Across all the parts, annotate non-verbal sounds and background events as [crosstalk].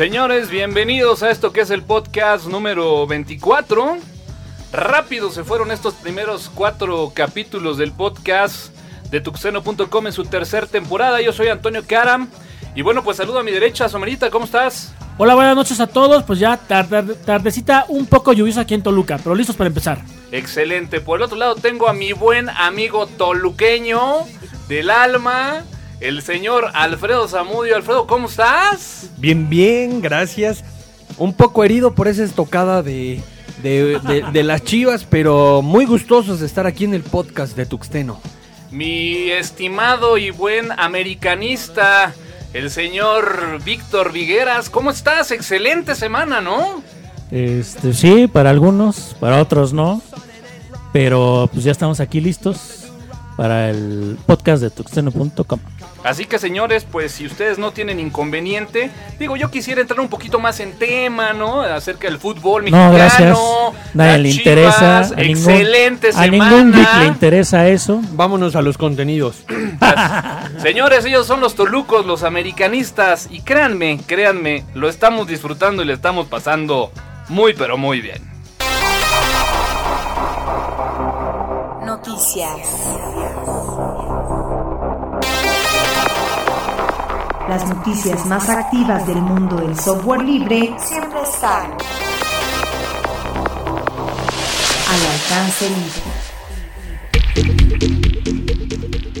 Señores, bienvenidos a esto que es el podcast número 24. Rápido se fueron estos primeros cuatro capítulos del podcast de tuxeno.com en su tercera temporada. Yo soy Antonio Karam. Y bueno, pues saludo a mi derecha, Somerita, ¿cómo estás? Hola, buenas noches a todos. Pues ya tardecita un poco lluviosa aquí en Toluca, pero listos para empezar. Excelente. Por el otro lado tengo a mi buen amigo toluqueño del alma, el señor Alfredo Zamudio. Alfredo, ¿cómo estás? Bien, bien, gracias. Un poco herido por esa estocada de, de, las chivas, pero muy gustosos de estar aquí en el podcast de Tuxteno. Mi estimado y buen americanista, el señor Víctor Vigueras. ¿Cómo estás? Excelente semana, ¿no? Este, sí, para algunos, para otros no. Pero pues ya estamos aquí listos para el podcast de tuxteno.com. Así que señores, pues si ustedes no tienen inconveniente, digo, yo quisiera entrar un poquito más en tema, ¿no? Acerca del fútbol mexicano. No, gracias. Nadie le interesa. excelente semana. A ningún le interesa eso. Vámonos a los contenidos. señores, ellos son los tolucos, los americanistas. Y créanme, créanme, lo estamos disfrutando y le estamos pasando muy, pero muy bien. Noticias. Las noticias más activas del mundo del software libre siempre están al alcance libre.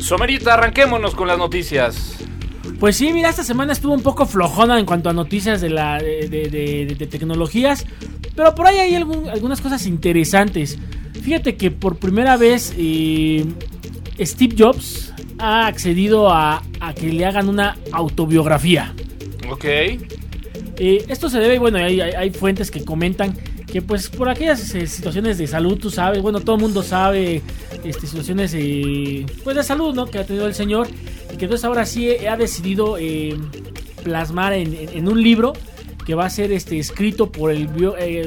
Somerita, arranquémonos con las noticias. Pues sí, mira, esta semana estuvo un poco flojona en cuanto a noticias de, la, de, tecnologías, pero por ahí hay algunas cosas interesantes. Fíjate que por primera vez eh, Steve Jobs ha accedido a, que le hagan una autobiografía. Ok. Eh, esto se debe, bueno, hay, hay, fuentes que comentan que pues por aquellas eh, situaciones de salud, tú sabes, bueno, todo el mundo sabe este, situaciones pues de salud, ¿no? Que ha tenido el señor y que entonces ahora sí ha decidido plasmar en, un libro que va a ser este, escrito por, el,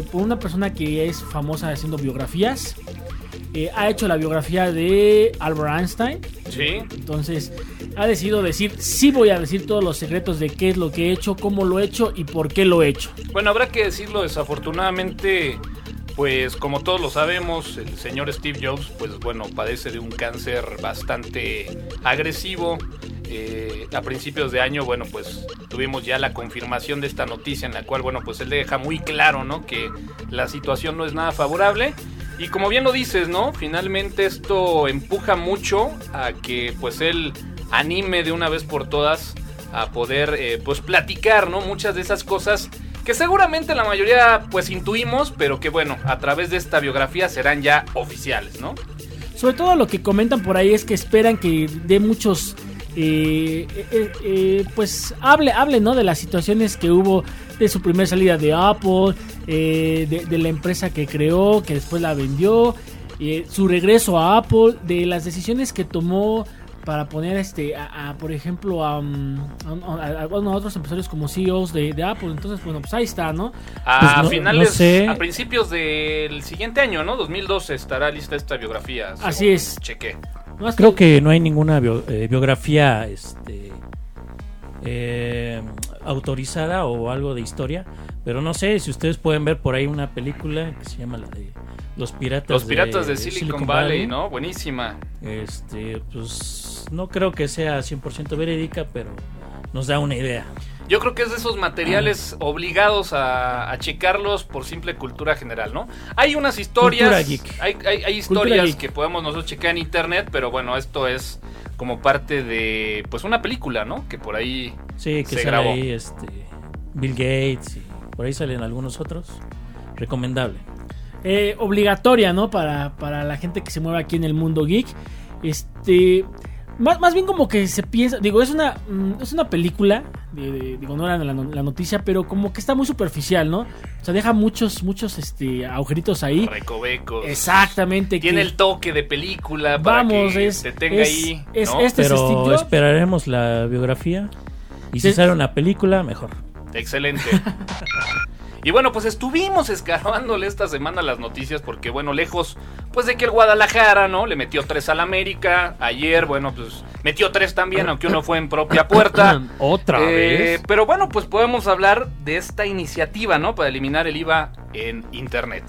por una persona que es famosa haciendo biografías. Eh, ha hecho la biografía de Albert Einstein. Sí. Entonces ha decidido decir, sí voy a decir todos los secretos de qué es lo que he hecho, cómo lo he hecho y por qué lo he hecho. Bueno, habrá que decirlo desafortunadamente. Pues como todos lo sabemos, el señor Steve Jobs, pues bueno, padece de un cáncer bastante agresivo. Eh, a principios de año, bueno, pues tuvimos ya la confirmación de esta noticia en la cual, bueno, pues él deja muy claro, ¿no? Que la situación no es nada favorable y como bien lo dices, ¿no? Finalmente esto empuja mucho a que pues él anime de una vez por todas a poder eh, pues platicar, ¿no? Muchas de esas cosas que seguramente la mayoría pues intuimos, pero que bueno, a través de esta biografía serán ya oficiales, ¿no? Sobre todo lo que comentan por ahí es que esperan que dé muchos eh, eh, eh, pues hable, hable ¿no? de las situaciones que hubo de su primera salida de Apple, de, la empresa que creó, que después la vendió, su regreso a Apple, de las decisiones que tomó para poner este a, por ejemplo mm, a, otros empresarios como CEOs de, Apple. Entonces bueno pues ahí está no a pues finales a principios del siguiente año no 2012 estará lista esta biografía así es. cheque Creo que no hay ninguna eh, biografía este, eh, autorizada o algo de historia, pero no sé si ustedes pueden ver por ahí una película que se llama la de Los Piratas, Los piratas de, Silicon, Valley, ¿no? Buenísima. Este, pues no creo que sea 100% verídica, pero nos da una idea. Yo creo que es de esos materiales obligados a, checarlos por simple cultura general, ¿no? Hay unas historias. Hay, hay, historias que podemos nosotros checar en internet, pero bueno, esto es como parte de pues una película, ¿no? Que por ahí sí, que se grabó. Ahí, este, Bill Gates y por ahí salen algunos otros. Recomendable. Eh, obligatoria, ¿no? Para, para la gente que se mueve aquí en el mundo geek. Este. Más, más, bien como que se piensa, digo, es una, mm, es una película, digo, no era la, la, noticia, pero como que está muy superficial, ¿no? O sea, deja muchos, muchos este, agujeritos ahí. Recovecos. Exactamente. Tiene el toque de película Vamos, es, se tenga ahí. Es, este pero esperaremos la biografía. Y si sale una película, mejor. Excelente. [laughs] Y bueno, pues estuvimos escarbándole esta semana las noticias porque, bueno, lejos pues de que el Guadalajara, ¿no? Le metió tres al América. Ayer, bueno, pues metió tres también, aunque uno fue en propia [coughs] puerta. Otra Eh, vez. Pero bueno, pues podemos hablar de esta iniciativa, ¿no? Para eliminar el IVA en Internet.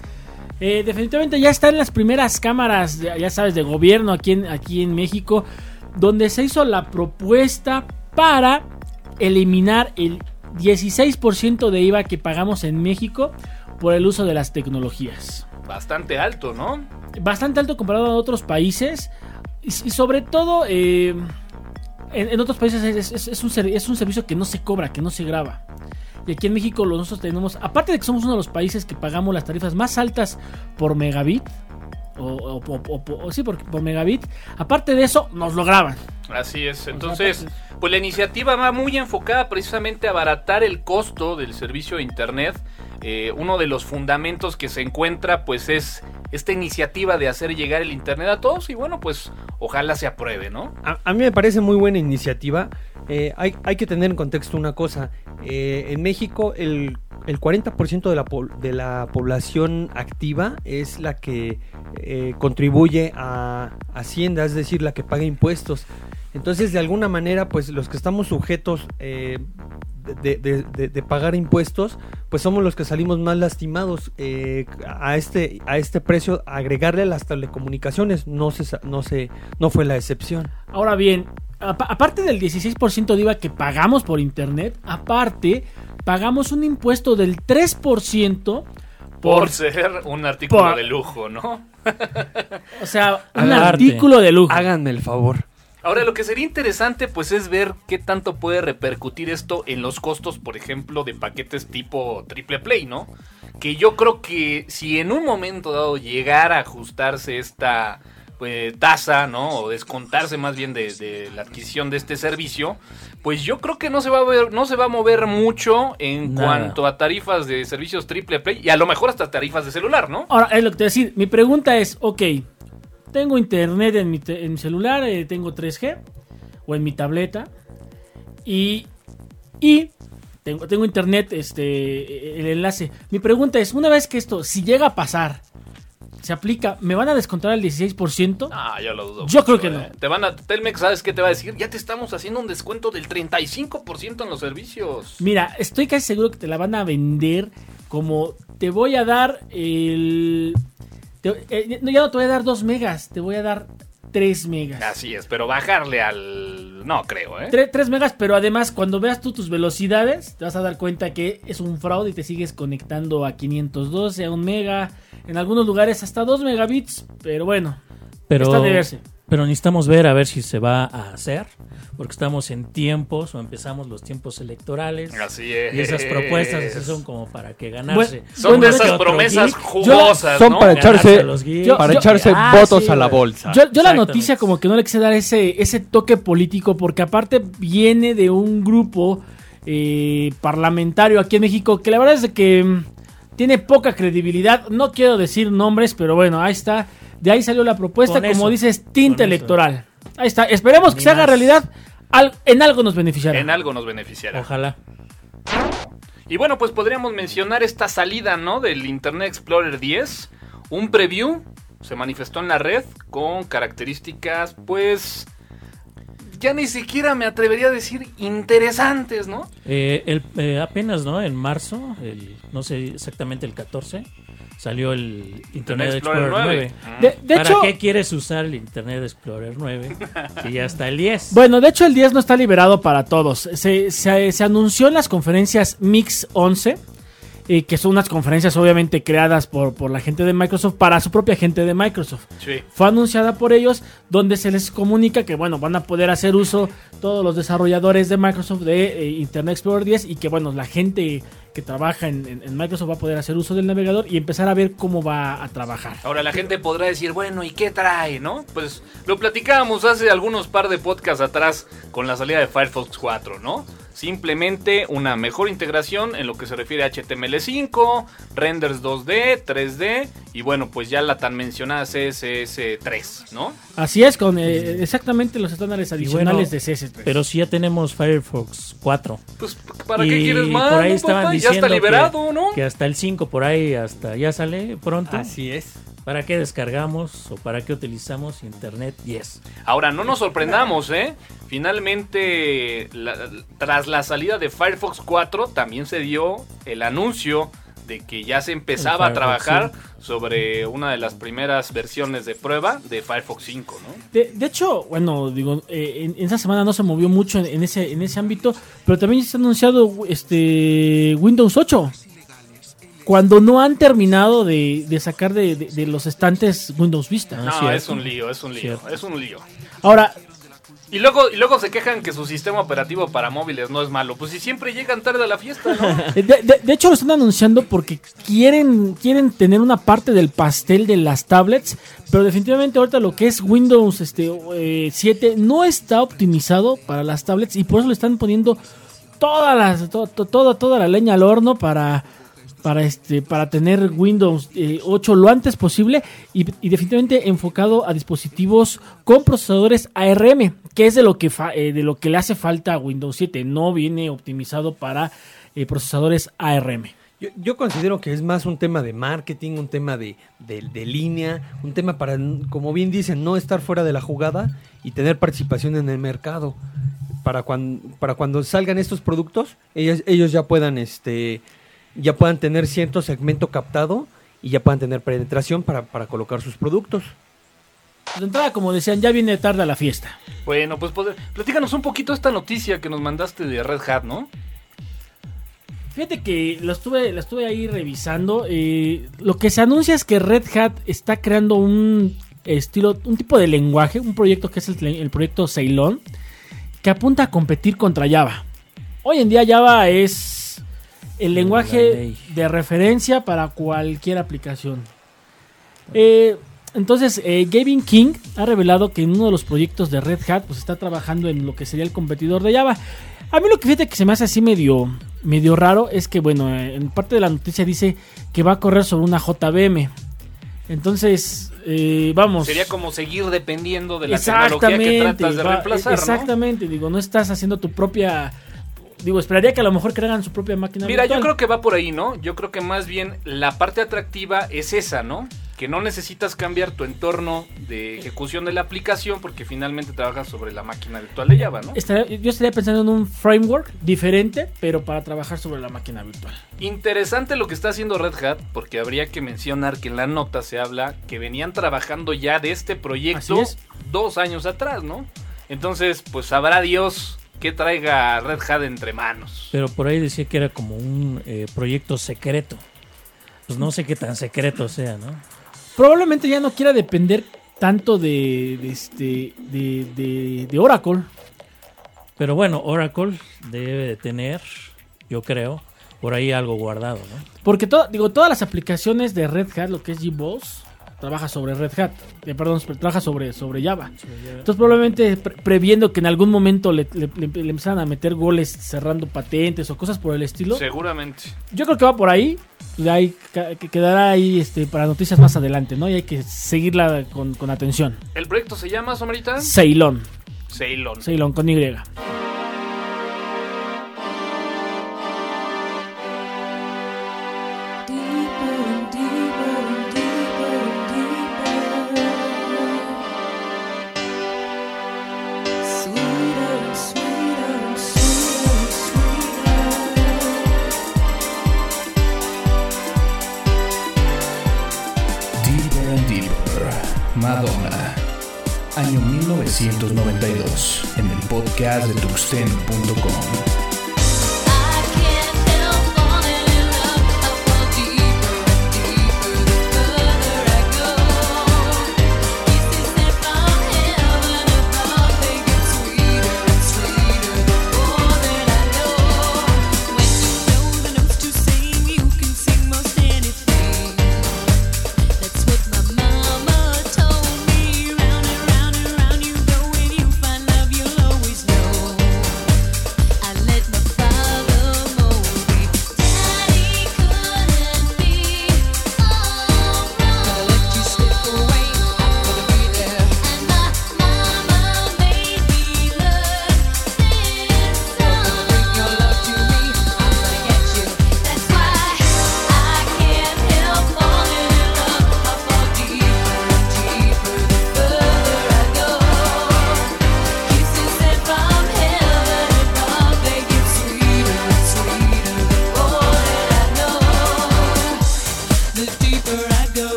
Eh, definitivamente ya están las primeras cámaras, ya ya sabes, de gobierno aquí en, aquí en México, donde se hizo la propuesta para eliminar el 16% de IVA que pagamos en México por el uso de las tecnologías. Bastante alto, ¿no? Bastante alto comparado a otros países y, sobre todo eh, en, en otros países es, es- es un, es un servicio que no se cobra, que no se graba. Y aquí en México nosotros tenemos, aparte de que somos uno de los países que pagamos las tarifas más altas por megabit, o, o- o- o- o- sí, por, por megabit, aparte de eso, nos lo graban. Así es. Entonces, pues la iniciativa va muy enfocada precisamente a abaratar el costo del servicio de Internet. Eh, uno de los fundamentos que se encuentra, pues es esta iniciativa de hacer llegar el Internet a todos y bueno, pues ojalá se apruebe, ¿no? A, a mí me parece muy buena iniciativa. Eh, hay, hay que tener en contexto una cosa. Eh, en México el, el 40% de la, de la población activa es la que eh, contribuye a Hacienda, es decir, la que paga impuestos. Entonces, de alguna manera, pues los que estamos sujetos eh, de, de- de- pagar impuestos, pues somos los que salimos más lastimados eh, a este a este precio. Agregarle las telecomunicaciones no se no se no fue la excepción. Ahora bien, apa- aparte del 16% de IVA que pagamos por internet, aparte pagamos un impuesto del 3% Por, por, ser un artículo por- de lujo, ¿no? [laughs] o sea, un artículo de lujo. Háganme el favor. Ahora, lo que sería interesante, pues, es ver qué tanto puede repercutir esto en los costos, por ejemplo, de paquetes tipo triple play, ¿no? Que yo creo que si en un momento dado llegara a ajustarse esta pues, tasa, ¿no? O descontarse más bien de, de la adquisición de este servicio, pues yo creo que no se va a ver, no se va a mover mucho en Nada. cuanto a tarifas de servicios triple play y a lo mejor hasta tarifas de celular, ¿no? Ahora, es lo que te voy a decir. Mi pregunta es, ok, tengo internet en mi, en mi celular, eh, tengo 3G, o en mi tableta, y, y tengo, tengo internet, este, el enlace. Mi pregunta es, una vez que esto, si llega a pasar, se aplica, ¿me van a descontar el 16%? Ah, yo lo dudo. Yo mucho, creo que eh. no. Te van a, Telmex, ¿sabes qué te va a decir? Ya te estamos haciendo un descuento del 35% en los servicios. Mira, estoy casi seguro que te la van a vender como te voy a dar el... te- eh, no, ya no te voy a dar 2 megas, te voy a dar 3 megas. Así es, pero bajarle al... No creo, ¿eh? 3, megas, pero además cuando veas tú tus velocidades, te vas a dar cuenta que es un fraude y te sigues conectando a 512, a 1 mega, en algunos lugares hasta 2 megabits, pero bueno, Pero, está de verse. pero necesitamos ver a ver si se va a hacer, porque estamos en tiempos o empezamos los tiempos electorales. Así es. Y esas propuestas así son como para que ganarse. Bueno, Son Bueno, de es esas promesas geek, jugosas, son ¿no? para echarse- a los geeks. yo- Para yo- echarse Ah, votos sí, a la bolsa. Yo, yo la noticia como que no le quise dar ese, ese toque político porque aparte viene de un grupo eh, parlamentario aquí en México que la verdad es que mm, tiene poca credibilidad. No quiero decir nombres, pero bueno, ahí está. De ahí salió la propuesta, Con como eso, dices, tinta eso. electoral. Ahí está. Esperemos que se haga realidad. Al- en algo nos beneficiará. En algo nos beneficiará. Ojalá. Y bueno, pues podríamos mencionar esta salida, ¿no? Del Internet Explorer 10. Un preview se manifestó en la red con características, pues... Ya ni siquiera me atrevería a decir interesantes, ¿no? Eh, el- eh, apenas, ¿no? En marzo, el, no sé exactamente el 14, salió el Internet Explorer 9. De, de ¿Para hecho, qué quieres usar el Internet Explorer 9 si ya está el 10? [laughs] Bueno, de hecho el 10 no está liberado para todos. Se, se- se anunció en las conferencias Mix 11, eh, que son unas conferencias obviamente creadas por, por la gente de Microsoft para su propia gente de Microsoft. Sí. Fue anunciada por ellos donde se les comunica que bueno, van a poder hacer uso todos los desarrolladores de Microsoft de eh, Internet Explorer 10 y que bueno, la gente que trabaja en, en- en Microsoft va a poder hacer uso del navegador y empezar a ver cómo va a trabajar. Ahora la gente podrá decir, bueno, ¿y qué trae, no? Pues lo platicábamos hace algunos par de podcasts atrás con la salida de Firefox 4, ¿no? Simplemente una mejor integración en lo que se refiere a HTML5, renders 2D, 3D y bueno, pues ya la tan mencionada CSS3, ¿no? Así es, con eh, exactamente los estándares adicionales de CS3. Pero si ya tenemos Firefox 4. Pues ¿para y qué quieres más? por ahí no, estaban papá? Ya diciendo está liberado, que, ¿no? que hasta el 5 por ahí, hasta ya sale pronto. Así es. ¿Para qué descargamos o para qué utilizamos Internet 10? Ahora, no nos sorprendamos, ¿eh? Finalmente, tras la salida de Firefox 4, también se dio el anuncio de que ya se empezaba a trabajar sobre una de las primeras versiones de prueba de Firefox 5, ¿no? De, hecho, bueno, digo, eh, en, esa semana no se movió mucho en, ese, en ese ámbito, pero también se ha anunciado este Windows 8. Cuando no han terminado de, sacar de, los estantes Windows Vista. No, es un lío, es un lío, es un lío. Ahora, y luego, y luego se quejan que su sistema operativo para móviles no es malo. Pues si siempre llegan tarde a la fiesta, ¿no? [laughs] De, hecho lo están anunciando porque quieren, quieren tener una parte del pastel de las tablets. Pero definitivamente ahorita lo que es Windows este, 7 eh, no está optimizado para las tablets. Y por eso le están poniendo toda, las, toda, toda la leña al horno para para este para tener Windows 8 eh, lo antes posible y, definitivamente enfocado a dispositivos con procesadores ARM, que es de lo que eh, de lo que le hace falta a Windows 7, no viene optimizado para eh, procesadores ARM. Yo, considero que es más un tema de marketing, un tema de, de, línea, un tema para, como bien dicen, no estar fuera de la jugada y tener participación en el mercado. Para cuando, para cuando salgan estos productos, ellos, ellos ya puedan este, ya puedan tener cierto segmento captado y ya puedan tener penetración para, colocar sus productos. De entrada, como decían, ya viene tarde a la fiesta. Bueno, pues, pues platícanos un poquito esta noticia que nos mandaste de Red Hat, ¿no? Fíjate que la estuve, la estuve ahí revisando. Eh, lo que se anuncia es que Red Hat está creando un estilo, un tipo de lenguaje, un proyecto que es el, el proyecto Ceylon, que apunta a competir contra Java. Hoy en día Java es el lenguaje de referencia para cualquier aplicación. Eh, entonces, eh, Gavin King ha revelado que en uno de los proyectos de Red Hat pues está trabajando en lo que sería el competidor de Java. A mí lo que fíjate que se me hace así medio, medio raro es que, bueno, eh, en parte de la noticia dice que va a correr sobre una JVM. Entonces, vamos. Sería como seguir dependiendo de la tecnología que tratas de reemplazar. Exactamente, digo, no estás haciendo tu propia Digo, esperaría que a lo mejor crean su propia máquina. Mira, yo creo que va por ahí, ¿no? Yo creo que más bien la parte atractiva es esa, ¿no? Que no necesitas cambiar tu entorno de ejecución de la aplicación porque finalmente trabajas sobre la máquina virtual de Java, ¿no? yo estaría pensando en un framework diferente, pero para trabajar sobre la máquina virtual. Interesante lo que está haciendo Red Hat, porque habría que mencionar que en la nota se habla que venían trabajando ya de este proyecto dos años atrás, ¿no? Entonces, pues sabrá Dios que traiga Red Hat entre manos. Pero por ahí decía que era como un eh, proyecto secreto. Pues no sé qué tan secreto sea, ¿no? Probablemente ya no quiera depender tanto de, este, de, de, Oracle. Pero bueno, Oracle debe de tener, yo creo, por ahí algo guardado, ¿no? Porque digo, todas las aplicaciones de Red Hat, lo que es GBoss, trabaja sobre Red Hat, eh, perdón, trabaja sobre, sobre Java. Entonces probablemente previendo que en algún momento le, le, empezaran a meter goles cerrando patentes o cosas por el estilo. Seguramente. Yo creo que va por ahí. Y ahí que quedará ahí este, para noticias más adelante, ¿no? Y hay que seguirla con, con atención. ¿El proyecto se llama, Somerita? Ceylon. Ceylon. Ceylon, con Y. podcast.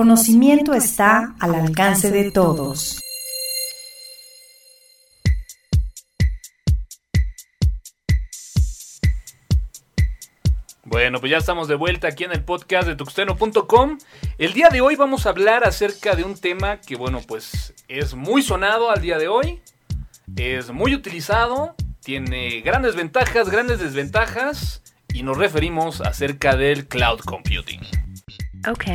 Conocimiento está al alcance de todos. Bueno, pues ya estamos de vuelta aquí en el podcast de tuxteno.com. El día de hoy vamos a hablar acerca de un tema que, bueno, pues es muy sonado al día de hoy, es muy utilizado, tiene grandes ventajas, grandes desventajas, y nos referimos acerca del cloud computing. Ok.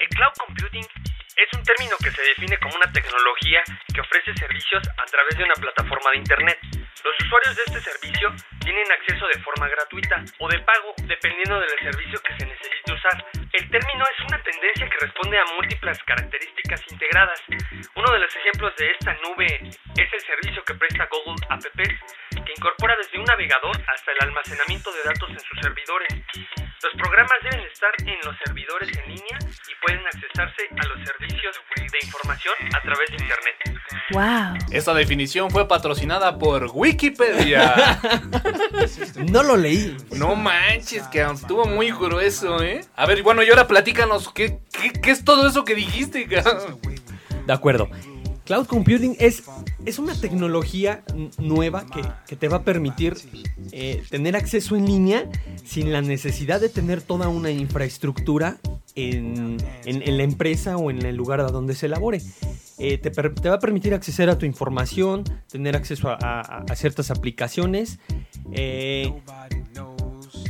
El cloud computing es un término que se define como una tecnología que ofrece servicios a través de una plataforma de Internet. Los usuarios de este servicio tienen acceso de forma gratuita o de pago, dependiendo del servicio que se necesite usar. El término es una tendencia que responde a múltiples características integradas. Uno de los ejemplos de esta nube es el servicio que presta Google Apps, que incorpora desde un navegador hasta el almacenamiento de datos en sus servidores. Los programas deben estar en los servidores en línea y pueden accesarse a los servicios de información a través de Internet. ¡Wow! Esta definición fue patrocinada por Wikipedia. [laughs] No lo leí. no manches, que estuvo muy grueso, ¿eh? A ver, bueno, y ahora platícanos, ¿qué, qué, qué es todo eso que dijiste, cabrón? De acuerdo. Cloud computing es, es una tecnología nueva que, que te va a permitir eh, tener acceso en línea sin la necesidad de tener toda una infraestructura en, en- la empresa o en el lugar a donde se elabore. Eh, te, va a permitir acceder a tu información, tener acceso a, a- a ciertas aplicaciones. eh,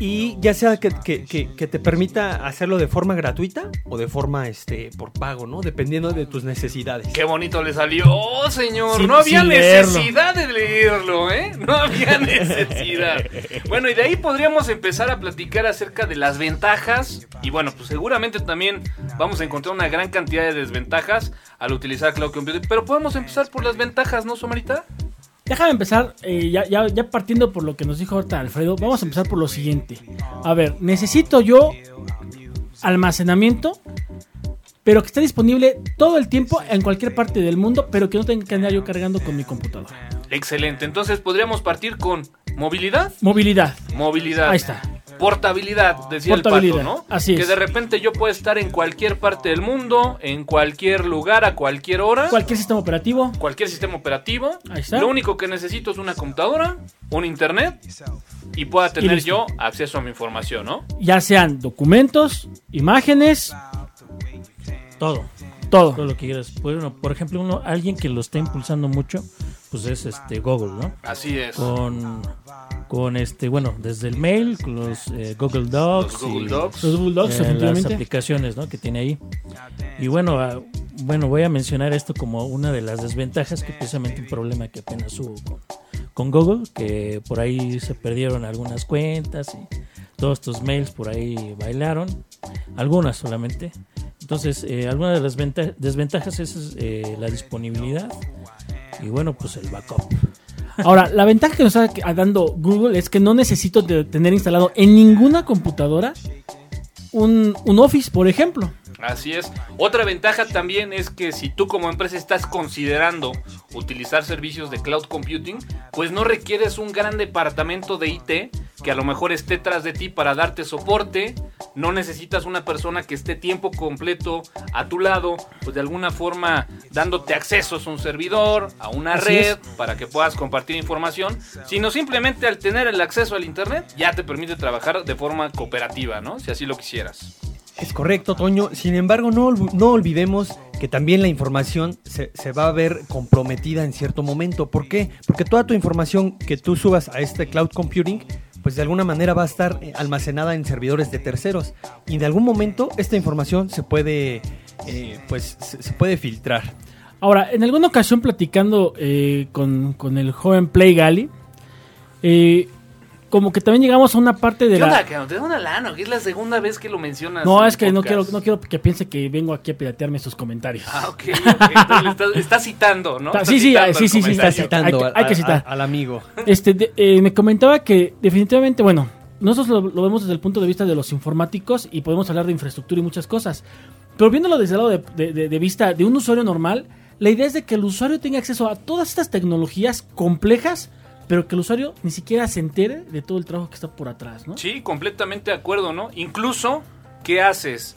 y ya sea que, que- que- que te permita hacerlo de forma gratuita o de forma este por pago, ¿no? Dependiendo de tus necesidades. Qué bonito le salió, señor. Sin- no había sin leerlo. necesidad de leerlo, ¿eh? No había [laughs] necesidad. bueno, y de ahí podríamos empezar a platicar acerca de las ventajas. Y bueno, pues seguramente también vamos a encontrar una gran cantidad de desventajas al utilizar Cloud Computing. Pero podemos empezar por las ventajas, ¿no, Somarita? Déjame empezar, eh, ya, ya, ya partiendo por lo que nos dijo ahorita Alfredo, vamos a empezar por lo siguiente. A ver, necesito yo almacenamiento, pero que esté disponible todo el tiempo en cualquier parte del mundo, pero que no tenga que andar yo cargando con mi computadora. Excelente. Entonces podríamos partir con movilidad. Movilidad. Movilidad. Ahí está. Portabilidad, decía el pato, ¿no? así que es. de repente yo puedo estar en cualquier parte del mundo, en cualquier lugar, a cualquier hora. Cualquier sistema operativo. cualquier sistema operativo. Ahí está. Lo único que necesito es una computadora, un internet y pueda tener yo acceso a mi información, ¿no? Ya sean documentos, imágenes, Todo. todo. Todo lo que quieras. Bueno, por ejemplo, uno, alguien que lo está impulsando mucho, pues es este Google, ¿no? Así es. Con, con este, bueno, desde el mail, con los eh, Google Docs. Los Google y, Docs. Los Bulldogs, eh, las aplicaciones ¿no? que tiene ahí. Y bueno, ah, bueno, voy a mencionar esto como una de las desventajas, que precisamente un problema que apenas hubo con, con Google, que por ahí se perdieron algunas cuentas y todos estos mails por ahí bailaron, algunas solamente. Entonces, eh, alguna de las venta- desventajas es eh, la disponibilidad y bueno, pues el backup. Ahora, la ventaja que nos está dando Google es que no necesito tener instalado en ninguna computadora un, un Office, por ejemplo. Así es. Otra ventaja también es que si tú como empresa estás considerando utilizar servicios de cloud computing, pues no requieres un gran departamento de IT que a lo mejor esté tras de ti para darte soporte. No necesitas una persona que esté tiempo completo a tu lado, pues de alguna forma dándote accesos a un servidor, a una Así red, es. para que puedas compartir información, sino simplemente al tener el acceso al Internet ya te permite trabajar de forma cooperativa, ¿no? Si así lo quisieras. Es correcto, Toño. Sin embargo, no, no olvidemos que también la información se, se va a ver comprometida en cierto momento. ¿Por qué? Porque toda tu información que tú subas a este cloud computing, pues de alguna manera va a estar eh, almacenada en servidores de terceros. Y en algún momento esta información se puede, eh, pues, se puede filtrar. Ahora, en alguna ocasión platicando eh, con, con el joven Play Gali, eh, como que también llegamos a una parte de ¿Qué la... onda, cabrón? ¿Te da una lana? que es la segunda vez que lo mencionas. No, es que no quiero, no quiero que piense que vengo aquí a piratearme sus comentarios. Ah, ok. ok. Entonces le estás- está citando, ¿no? Está- Está sí, sí, citando sí, sí, sí, está Citando hay que- hay que a- citar. a- al amigo. Este, de- eh, me comentaba que definitivamente, bueno, nosotros lo, lo vemos desde el punto de vista de los informáticos y podemos hablar de infraestructura y muchas cosas. Pero viéndolo desde el lado de, de- de- de vista de un usuario normal, la idea es de que el usuario tenga acceso a todas estas tecnologías complejas, pero que el usuario ni siquiera se entere de todo el trabajo que está por atrás, ¿no? Sí, completamente de acuerdo, ¿no? Incluso ¿qué haces?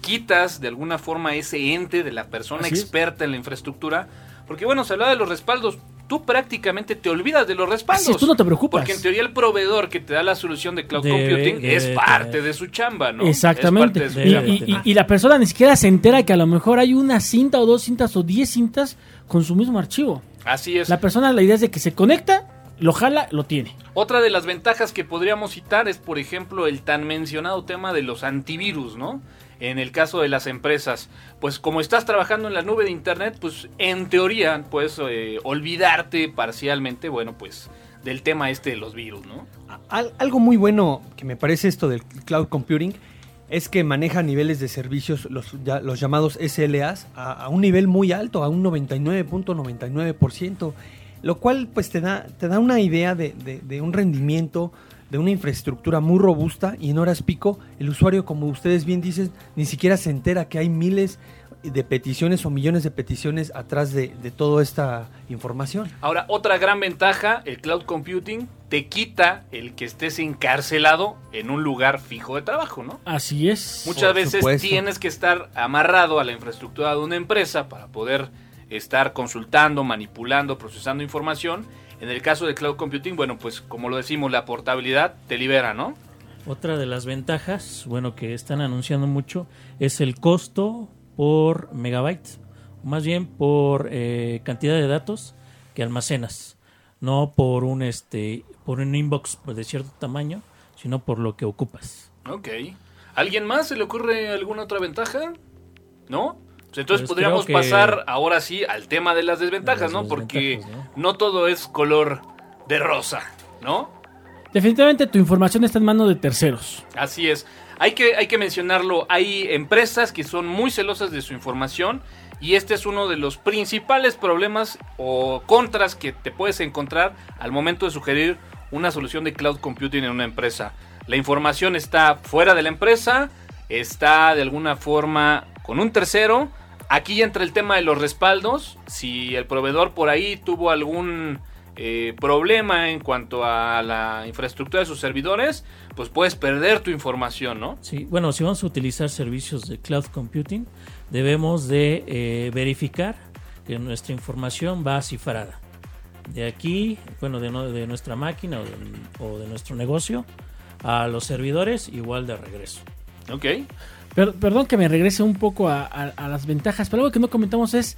Quitas de alguna forma ese ente de la persona Así es. experta en la infraestructura. Porque bueno, se hablaba de los respaldos. Tú prácticamente te olvidas de los respaldos. Es, tú no te preocupas. Porque en teoría el proveedor que te da la solución de cloud computing debe es parte de su chamba, ¿no? Exactamente. Es de chamba. Y- y la persona ni siquiera se entera que a lo mejor hay una cinta o dos cintas o diez cintas con su mismo archivo. Así es. La persona, la idea es de que se conecta, lo jala, lo tiene. Otra de las ventajas que podríamos citar es, por ejemplo, el tan mencionado tema de los antivirus, ¿no? En el caso de las empresas, pues como estás trabajando en la nube de Internet, pues en teoría puedes eh, olvidarte parcialmente, bueno, pues del tema este de los virus, ¿no? Al- algo muy bueno que me parece esto del cloud computing es que maneja niveles de servicios, los, ya- los llamados SLAs, a, a un nivel muy alto, a un 99.99%, lo cual pues te da, te da una idea de, de- de un rendimiento, de una infraestructura muy robusta y en horas pico el usuario, como ustedes bien dicen, ni siquiera se entera que hay miles de peticiones o millones de peticiones atrás de, de toda esta información. Ahora, otra gran ventaja, el cloud computing te quita el que estés encarcelado en un lugar fijo de trabajo, ¿no? Así es. Muchas Por veces supuesto. tienes que estar amarrado a la infraestructura de una empresa para poder estar consultando, manipulando, procesando información. En el caso de cloud computing, bueno, pues como lo decimos, la portabilidad te libera, ¿no? Otra de las ventajas, bueno, que están anunciando mucho, es el costo por megabyte, más bien por eh, cantidad de datos que almacenas, no por un este, por un inbox pues, de cierto tamaño, sino por lo que ocupas. Ok. ¿Alguien más se le ocurre alguna otra ventaja? ¿No? Pues entonces Pues podríamos que- pasar ahora sí al tema de las desventajas, De las ¿no? Porque desventajas, ¿no? todo es color de rosa, ¿no? Definitivamente tu información está en manos de terceros. Así es. Hay que, hay que mencionarlo. Hay empresas que son muy celosas de su información y este es uno de los principales problemas o contras que te puedes encontrar al momento de sugerir una solución de cloud computing en una empresa. La información está fuera de la empresa, está de alguna forma con un tercero. Aquí entra el tema de los respaldos. Si el proveedor por ahí tuvo algún eh, problema en cuanto a la infraestructura de sus servidores, pues puedes perder tu información, ¿no? Sí, bueno, si vamos a utilizar servicios de cloud computing, debemos de eh, verificar que nuestra información va cifrada. De aquí, bueno, de, no- de nuestra máquina o de, o de nuestro negocio a los servidores, igual de regreso. Ok. Per- perdón que me regrese un poco a, a- a las ventajas, pero algo que no comentamos es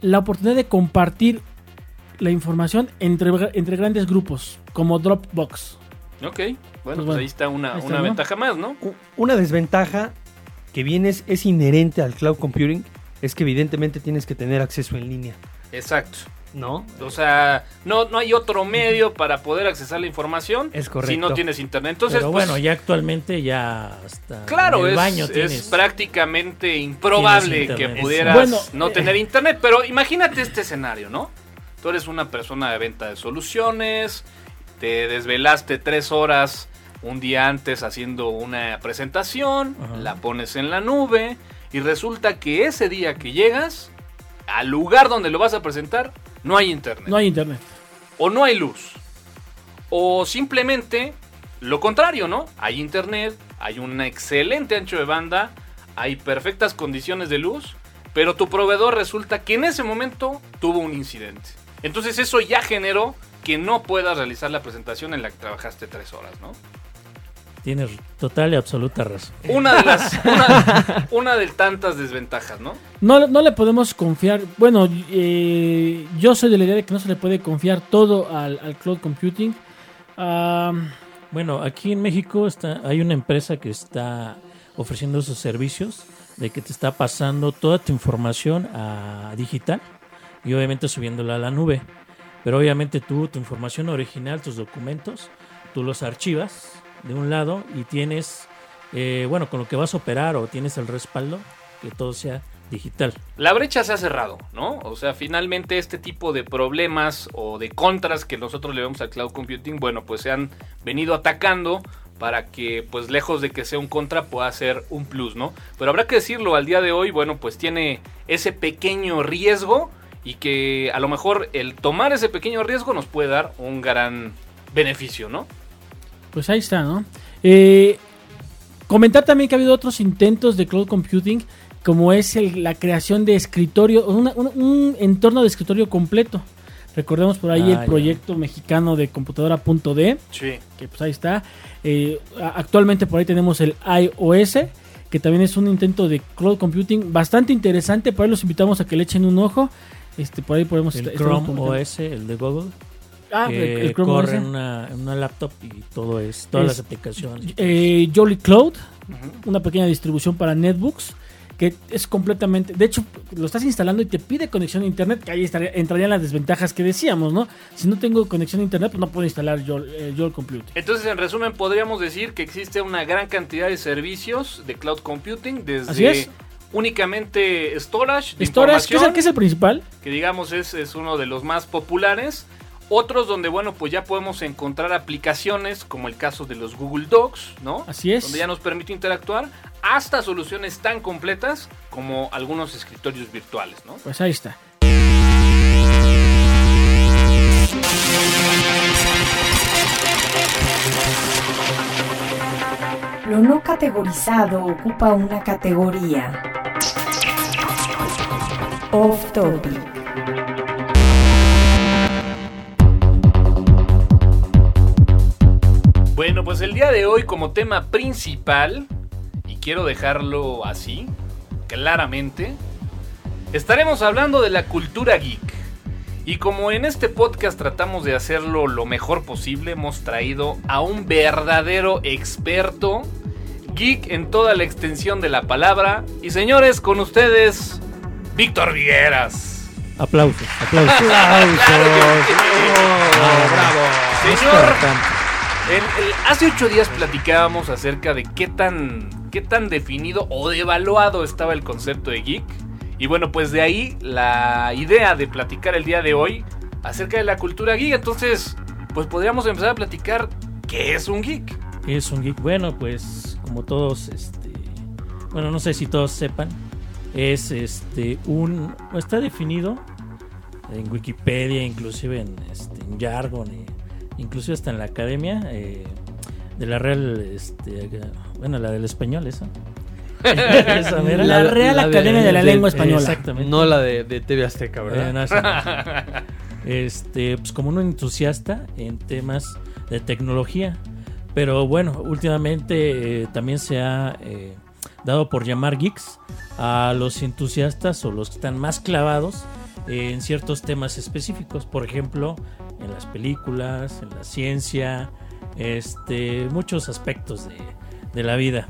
la oportunidad de compartir la información entre, entre grandes grupos, como Dropbox. Ok. Bueno, pues, bueno, ahí está una, ahí está, una ¿no? ventaja más, ¿no? Una desventaja que viene es, es inherente al cloud computing es que evidentemente tienes que tener acceso en línea, Exacto. ¿No? O sea, no, no hay otro medio para poder accesar la información Es correcto. si no tienes internet. Entonces, Pero pues, bueno, ya actualmente ya hasta Claro, en el es, baño es tienes. prácticamente improbable que pudieras Bueno, no eh. tener internet, pero imagínate este escenario, ¿no? Tú eres una persona de venta de soluciones, te desvelaste tres horas un día antes haciendo una presentación, Ajá. la pones en la nube y resulta que ese día que llegas al lugar donde lo vas a presentar no hay internet No hay internet. o no hay luz. O simplemente lo contrario, ¿no? Hay internet, hay un excelente ancho de banda, hay perfectas condiciones de luz, pero tu proveedor resulta que en ese momento tuvo un incidente. Entonces eso ya generó que no puedas realizar la presentación en la que trabajaste tres horas, ¿no? Tienes total y absoluta razón. Una de las, [laughs] una, una de tantas desventajas, ¿no? No, no le podemos confiar. Bueno, eh, yo soy de la idea de que no se le puede confiar todo al, al cloud computing. Bueno, aquí en México está, hay una empresa que está ofreciendo esos servicios de que te está pasando toda tu información a digital y obviamente subiéndola a la nube. Pero obviamente tú, tu información original, tus documentos, tú los archivas de un lado y tienes, eh, bueno, con lo que vas a operar o tienes el respaldo, que todo sea digital. La brecha se ha cerrado, ¿no? O sea, finalmente este tipo de problemas o de contras que nosotros le vemos al cloud computing, bueno, pues se han venido atacando para que, pues lejos de que sea un contra, pueda ser un plus, ¿no? Pero habrá que decirlo, al día de hoy, bueno, pues tiene ese pequeño riesgo y que a lo mejor el tomar ese pequeño riesgo nos puede dar un gran beneficio, ¿no? Pues ahí está, ¿no? Eh, comentar también que ha habido otros intentos de cloud computing, como es el- la creación de escritorio, una- un, un entorno de escritorio completo. Recordemos por ahí Ah, el ya. proyecto mexicano de computadora.d, Sí. que pues ahí está. Eh, actualmente por ahí tenemos el iOS, que también es un intento de cloud computing bastante interesante. Por ahí los invitamos a que le echen un ojo. Este, por ahí podemos El Chrome. OS, el de Google, Ah, que el, el Chrome corre OS. en una, en una laptop y todo es, todas Es- las aplicaciones. Eh, Jolly Cloud, una pequeña distribución para netbooks que es completamente, de hecho lo estás instalando y te pide conexión a internet, que ahí estaría, entrarían las desventajas que decíamos, ¿no? Si no tengo conexión a internet, pues no puedo instalar Jol, eh, Compute. Entonces, en resumen, podríamos decir que existe una gran cantidad de servicios de cloud computing, desde Así es. únicamente storage, de Storage, ¿qué es, el, información, qué es el principal? que digamos es, es uno de los más populares. Otros donde, bueno, pues ya podemos encontrar aplicaciones, como el caso de los Google Docs, ¿no? Así es. Donde ya nos permite interactuar, hasta soluciones tan completas como algunos escritorios virtuales, ¿no? Pues ahí está. Lo no categorizado ocupa una categoría. Off topic. Bueno, pues el día de hoy como tema principal, y quiero dejarlo así, claramente, estaremos hablando de la cultura geek. Y como en este podcast tratamos de hacerlo lo mejor posible, hemos traído a un verdadero experto geek en toda la extensión de la palabra. Y señores, con ustedes, Víctor Vigueras. Aplausos, [laughs] aplausos. Claro que sí. Es Señor. Hace ocho días platicábamos acerca de qué tan, qué tan definido o devaluado estaba el concepto de geek. Y bueno, pues de ahí la idea de platicar el día de hoy acerca de la cultura geek. Entonces, pues podríamos empezar a platicar qué es un geek. ¿Qué es un geek? Bueno, pues como todos, este, bueno, no sé si todos sepan, es este un, está definido en Wikipedia, inclusive en, este, en jargon, inclusive hasta en la academia eh, de la Real, este, bueno, la del español, esa. [laughs] Esa mera. La Real Academia de la Lengua Española. Exactamente. No la de, de TV Azteca, Eh, ¿verdad? no, esa no. [laughs] este, pues como un entusiasta en temas de tecnología. Pero bueno, últimamente eh, también se ha eh, dado por llamar geeks a los entusiastas o los que están más clavados en ciertos temas específicos. Por ejemplo, en las películas, en la ciencia, este, muchos aspectos de, de la vida.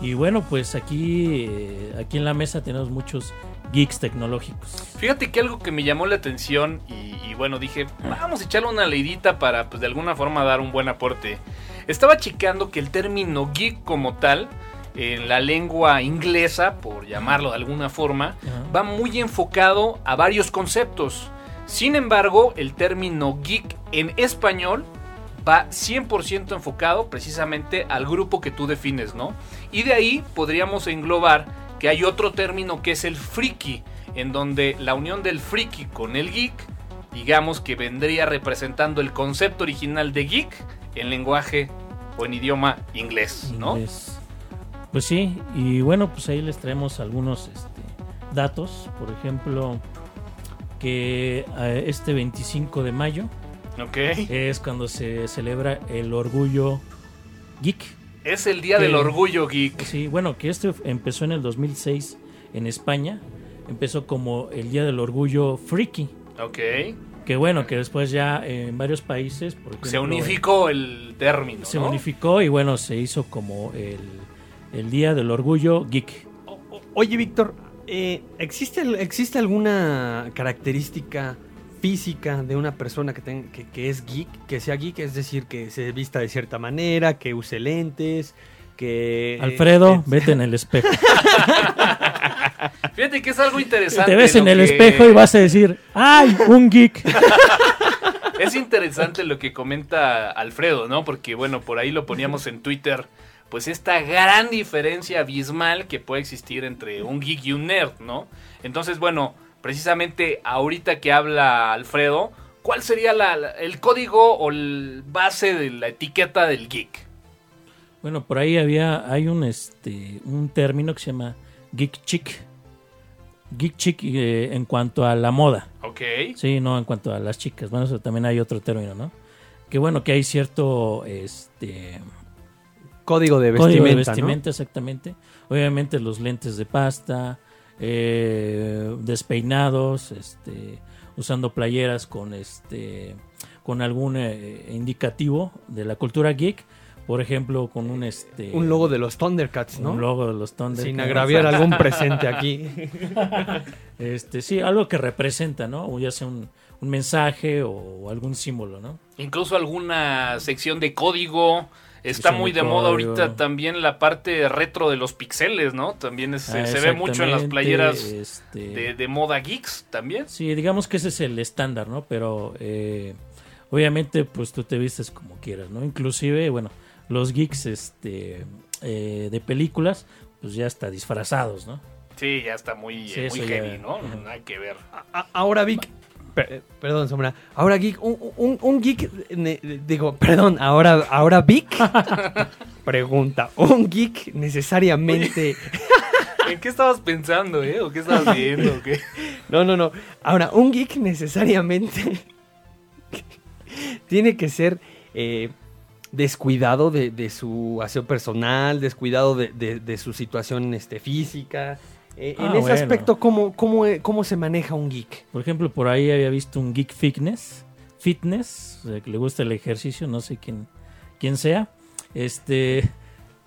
Y bueno, pues aquí, eh, aquí en la mesa tenemos muchos geeks tecnológicos. Fíjate que algo que me llamó la atención y, y bueno, dije, vamos a echarle una leidita para pues de alguna forma dar un buen aporte. Estaba checando que el término geek como tal, en la lengua inglesa, por llamarlo de alguna forma, va muy enfocado a varios conceptos. Sin embargo, el término geek en español va 100% enfocado precisamente al grupo que tú defines, ¿no? Y de ahí podríamos englobar que hay otro término que es el friki, en donde la unión del friki con el geek, digamos que vendría representando el concepto original de geek en lenguaje o en idioma inglés, ¿no? Pues sí, y bueno, pues ahí les traemos algunos este, datos. Por ejemplo, que eh, este 25 de mayo Ok. es cuando se celebra el orgullo geek. Es el día del que- orgullo geek. Sí, bueno, que este empezó en el 2006 en España. Empezó como el día del orgullo freaky. Ok. Que bueno, que después ya en varios países, por Se unificó el término. se ¿no? unificó y bueno, se hizo como el, el día del orgullo geek. O- o- Oye, Víctor, eh, ¿existe, ¿existe alguna característica física de una persona que, ten- que, que es geek? Que sea geek, es decir, que se vista de cierta manera, que use lentes, que... Alfredo, eh, [laughs] vete en el espejo. Fíjate que es algo interesante. Te ves en el que- espejo y vas a decir, ¡ay, un geek! Es interesante lo que comenta Alfredo, ¿no? Porque, bueno, por ahí lo poníamos en Twitter. Pues esta gran diferencia abismal que puede existir entre un geek y un nerd, ¿no? Entonces, bueno, precisamente ahorita que habla Alfredo, ¿cuál sería la- el código o el base de la etiqueta del geek? Bueno, por ahí había, hay un este, un término que se llama geek chic. Geek chic eh, en cuanto a la moda. Ok. Sí, no en cuanto a las chicas. Bueno, eso también hay otro término, ¿no? Que bueno, que hay cierto este Código de código vestimenta. de ¿no? vestimenta, exactamente. Obviamente los lentes de pasta, eh, despeinados, este, usando playeras con este, con algún eh, indicativo de la cultura geek, por ejemplo, con un este, Un logo de los Thundercats, ¿no? un logo de los Thundercats. Sin agraviar algún presente aquí. [laughs] Este, sí, algo que representa, ¿no? O ya sea un, un mensaje o algún símbolo, ¿no? Incluso alguna sección de código. Está muy de moda ahorita también la parte retro de los pixeles, ¿no? También es- Ah, se ve mucho en las playeras este, de, de moda geeks también. Sí, digamos que ese es el estándar, ¿no? Pero eh, obviamente, pues tú te vistes como quieras, ¿no? Inclusive, bueno, los geeks este, eh, de películas, pues ya está disfrazados, ¿no? Sí, ya está muy, Sí, eh, muy ya- heavy, ¿no? Ujú. Nada que ver. A- ahora, Vic. Eh, perdón, Sombra. Ahora, Geek. Un, un- un geek. digo, perdón. Ahora, ahora Vic. [laughs] pregunta. ¿Un geek necesariamente. ¿En qué estabas pensando, eh? ¿O qué estabas viendo? o qué? [laughs] No, no, no. Ahora, un geek necesariamente. tiene que ser. eh, descuidado de, de su aseo personal, descuidado de, de- de su situación este, física. Eh, en Ah, ese bueno. aspecto, ¿cómo, cómo, eh, ¿cómo se maneja un geek? Por ejemplo, por ahí había visto un geek fitness, fitness, o sea, que le gusta el ejercicio, no sé quién, quién sea. Este,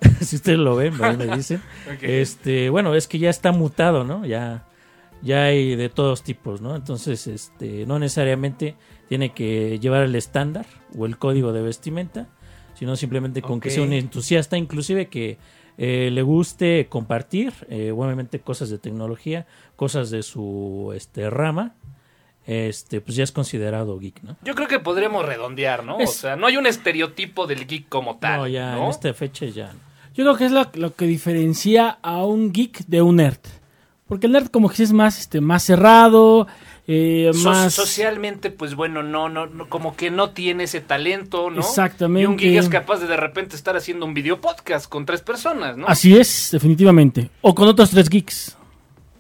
[laughs] si ustedes lo ven, por ahí me dicen. [laughs] Este, bueno, es que ya está mutado, ¿no? Ya, ya hay de todos tipos, ¿no? Entonces, este, no necesariamente tiene que llevar el estándar o el código de vestimenta, sino simplemente con que sea un entusiasta, inclusive que eh, le guste compartir, eh, obviamente cosas de tecnología, cosas de su este, rama, este, pues ya es considerado geek, ¿no? Yo creo que podríamos redondear, ¿no? O sea, no hay un estereotipo del geek como tal. no, ya ¿no? en esta fecha ya. no. Yo creo que es lo, lo que diferencia a un geek de un nerd. Porque el nerd como que es más, este, más cerrado, eh, So- más... socialmente, pues bueno, no, no, no, como que no tiene ese talento, ¿no? Exactamente. Y un geek es capaz de de repente estar haciendo un video podcast con tres personas, ¿no? Así es, definitivamente. O con otros tres geeks.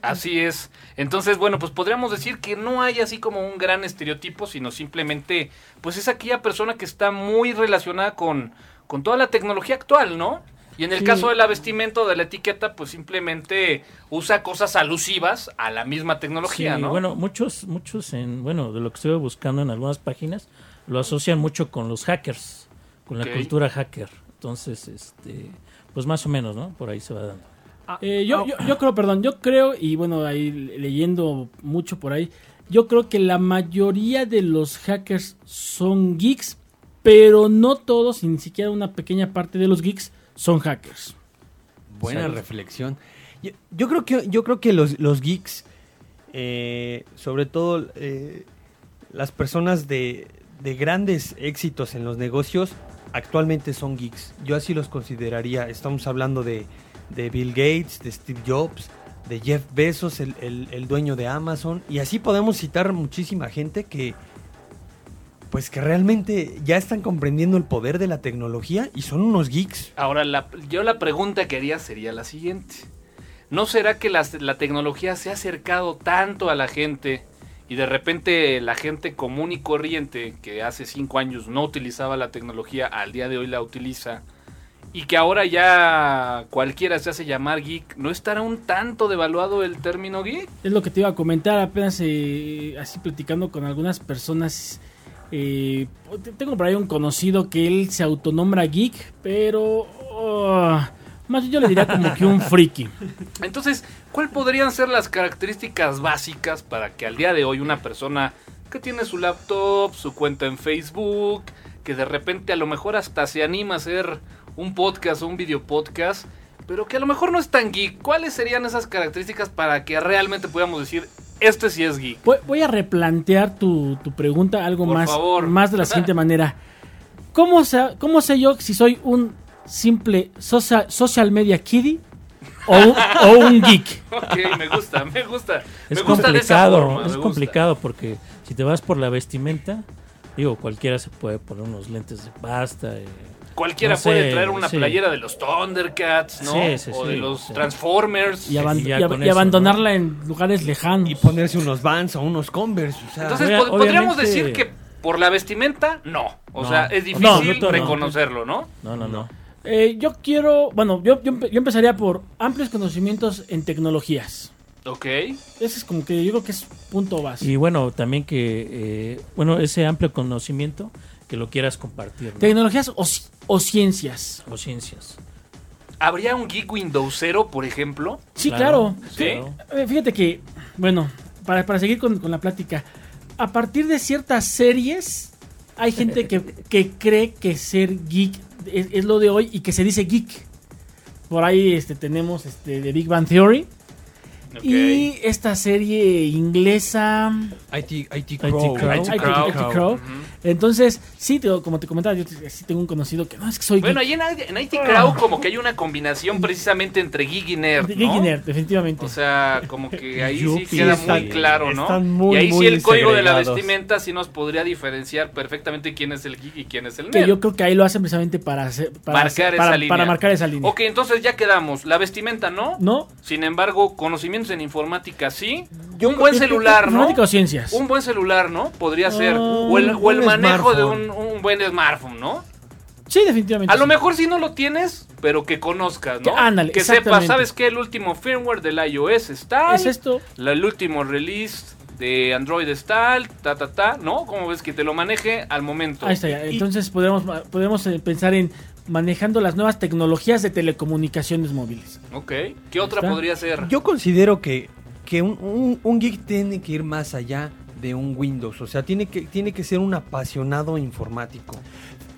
Así es. Entonces, bueno, pues podríamos decir que no hay así como un gran estereotipo, sino simplemente, pues es aquella persona que está muy relacionada con, con toda la tecnología actual, ¿no? Y en el Sí. caso de la vestimenta de la etiqueta, pues simplemente usa cosas alusivas a la misma tecnología, Sí, ¿no? Bueno, muchos, muchos en, bueno, de lo que estuve buscando en algunas páginas, lo asocian mucho con los hackers, con Ok. la cultura hacker. Entonces, este, pues más o menos, ¿no? Por ahí se va dando. Eh, yo, yo, yo creo, perdón, yo creo, y bueno, ahí leyendo mucho por ahí, yo creo que la mayoría de los hackers son geeks, pero no todos, y ni siquiera una pequeña parte de los geeks son hackers. Buena reflexión. Yo, yo creo que, yo creo que los, los geeks, eh, sobre todo eh, las personas de, de grandes éxitos en los negocios, actualmente son geeks. Yo así los consideraría. Estamos hablando de, de Bill Gates, de Steve Jobs, de Jeff Bezos, el, el- el dueño de Amazon. Y así podemos citar muchísima gente que, pues que realmente ya están comprendiendo el poder de la tecnología y son unos geeks. Ahora, la- yo la pregunta que haría sería la siguiente. ¿No será que la tecnología se ha acercado tanto a la gente y de repente la gente común y corriente que hace cinco años no utilizaba la tecnología, al día de hoy la utiliza? Y que ahora ya cualquiera se hace llamar geek, ¿no estará un tanto devaluado el término geek? Es lo que te iba a comentar apenas eh, así platicando con algunas personas. Eh, tengo por ahí un conocido que él se autonombra geek, pero oh, más yo le diría como que un friki. Entonces, ¿cuál podrían ser las características básicas para que al día de hoy una persona que tiene su laptop, su cuenta en Facebook, que de repente a lo mejor hasta se anima a hacer un podcast o un video podcast, pero que a lo mejor no es tan geek, ¿cuáles serían esas características para que realmente podamos decir, este sí es geek? Voy, voy a replantear tu, tu pregunta algo Por más, favor. más de la siguiente manera. ¿Cómo sé, ¿Cómo sé yo si soy un simple social, social media kiddie o, un- o un geek? [laughs] Ok, me gusta, me gusta. Es me gusta de esa complicado, me es gusta. complicado porque si te vas por la vestimenta, digo, cualquiera se puede poner unos lentes de pasta, eh, cualquiera No sé, puede traer una sí. playera de los Thundercats, ¿no? Sí, sí, o de los sí. Transformers. Y, aban- abandonarla en lugares lejanos. Y ponerse unos Vans o unos Converse. O sea, Entonces, Obvia- podríamos decir que por la vestimenta, no. O No. sea, es difícil reconocerlo, ¿no? No, no, no. Eh, yo quiero, bueno, yo, yo, empe- yo empezaría por amplios conocimientos en tecnologías. Ok. Ese es como que yo creo que es punto base. Y bueno, también que, eh, bueno, ese amplio conocimiento que lo quieras compartir, ¿no? Tecnologías o, ci- o ciencias. o ciencias. ¿Habría un geek Windowsero, por ejemplo? Sí, claro. Sí. claro. Eh, Fíjate que, bueno, para, para seguir con, con la plática, a partir de ciertas series hay gente que, [laughs] que cree que ser geek es, es lo de hoy y que se dice geek. Por ahí este, tenemos este, The Big Bang Theory Y esta serie inglesa IT, IT Crow. Crow. IT Crow. IT Crow. Entonces, sí, te- como te comentaba, yo te- sí tengo un conocido que no es que soy Bueno, geek. ahí en, en IT Crowd como que hay una combinación precisamente entre geek y nerd, Geek ¿no? y nerd, definitivamente. O sea, como que [laughs] ahí sí queda están- muy claro, ¿no? están muy, y ahí sí muy el código de la vestimenta sí nos podría diferenciar perfectamente quién es el geek y quién es el que nerd. yo creo que ahí lo hacen precisamente para hacer, para, marcar hacer- esa para, línea. para marcar esa línea. Ok, entonces ya quedamos. La vestimenta no. ¿No? Sin embargo, en informática sí. Yo un buen celular, ¿no? Informática o ciencias. Un buen celular, ¿no? Podría ser. Ah, o el, o el manejo de un, buen smartphone, ¿no? Sí, definitivamente. A lo mejor si no lo tienes, pero que conozcas, ¿no? Que- ándale, que sepas. ¿sabes qué? El último firmware del iOS está. Es esto. La- el último release de Android está, ta, ta, ta, ¿no? ¿Cómo ves que te lo maneje al momento? Ahí está ya. Entonces podemos, podemos eh, pensar en manejando las nuevas tecnologías de telecomunicaciones móviles. Ok. ¿Qué otra está. podría ser? Yo considero que, que un, un- un geek tiene que ir más allá de un Windows. O sea, tiene que, tiene que ser un apasionado informático.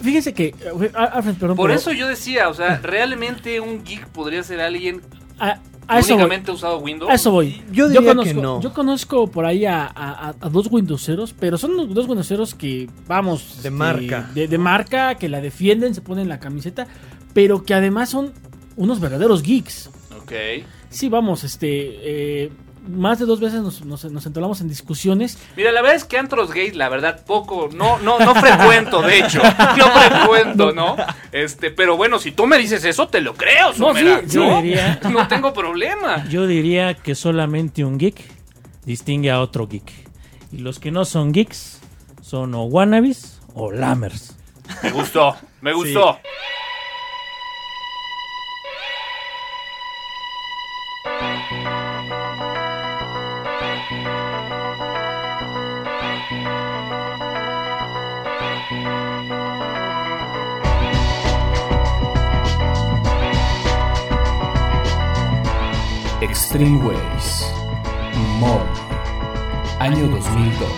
Fíjense que, eh, Alfred, perdón, Por pero eso yo decía, o sea, realmente un geek podría ser alguien a, a eso voy. únicamente usado Windows. A eso voy. Yo diría conozco, que no. Yo conozco por ahí a, a- dos Windowseros, pero son dos Windowseros que, vamos... De este, marca. De, de marca, que la defienden, se ponen la camiseta, pero que además son unos verdaderos geeks. Ok. Sí, vamos, este... eh, más de dos veces nos, nos, en discusiones. Mira, la verdad es que antros gays, la verdad, poco, no, no, no frecuento, de hecho, no frecuento, ¿no? Este, pero bueno, si tú me dices eso, te lo creo, No, sí, ¿no? yo diría- No tengo problema. Yo diría que solamente un geek distingue a otro geek. Y los que no son geeks son o wannabes o lammers. Me gustó, me gustó. Extreme Ways. Mod. Año 2002.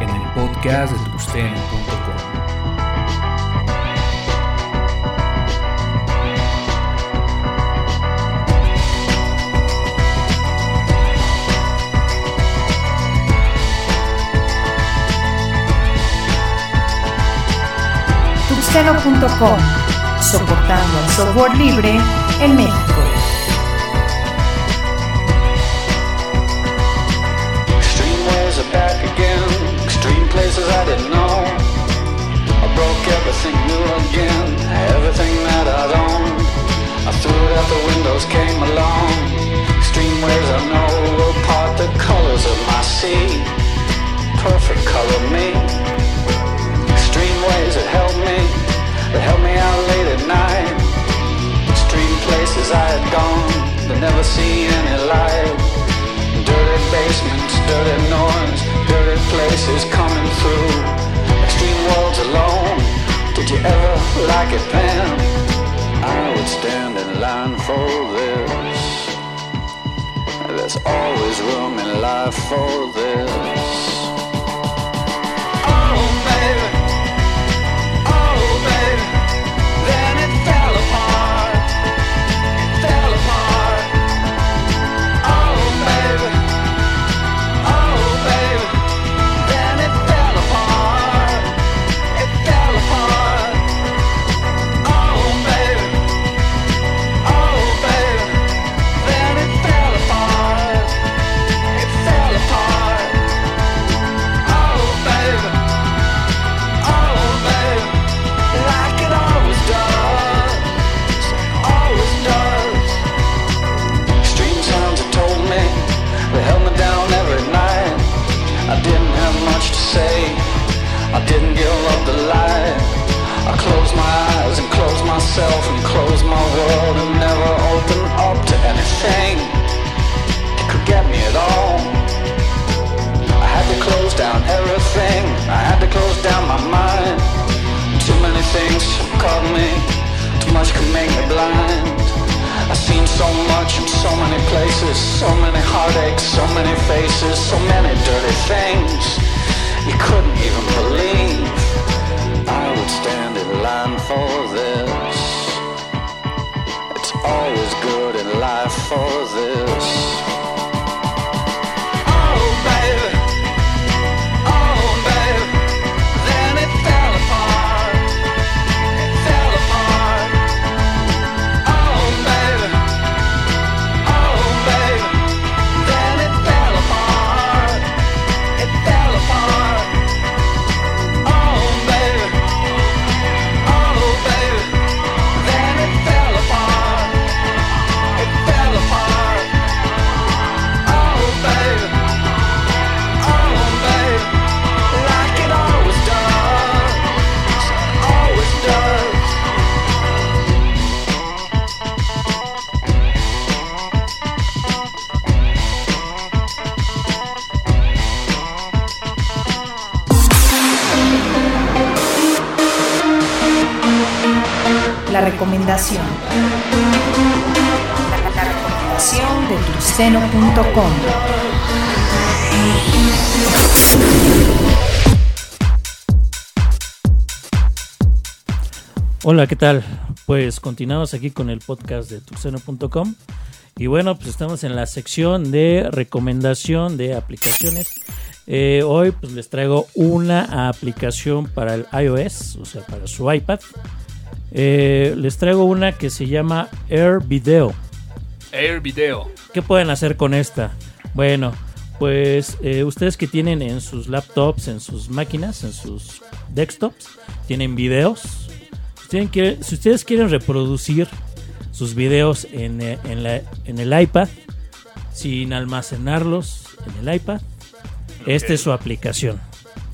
En el podcast de tuxteno.com. Tuxteno.com, soportando el software libre en México. Places I didn't know. I broke everything new again. Everything that I'd owned. I threw it out the windows, came along. Extreme ways I know will part the colors of my sea. Perfect color me. Extreme ways that help me. That help me out late at night. Extreme places I had gone. But never seen any light. Dirty basements, dirty noise, dirty places coming through. Extreme worlds alone. Did you ever like it, Pam? I would stand in line for this. There's always room in life for this. Oh, baby. Recomendación. De tuceno.com. Hola, ¿qué tal? Pues continuamos aquí con el podcast de tuxeno.com y bueno, pues estamos en la sección de recomendación de aplicaciones. Eh, hoy pues les traigo una aplicación para el iOS, o sea, para su iPad. Eh, les traigo una que se llama Air Video. Air Video. ¿Qué pueden hacer con esta? Bueno, pues eh, ustedes que tienen en sus laptops, en sus máquinas, en sus desktops, tienen videos. Si tienen que- si ustedes quieren reproducir sus videos en, eh, en la- en el iPad, sin almacenarlos en el iPad, esta es su aplicación.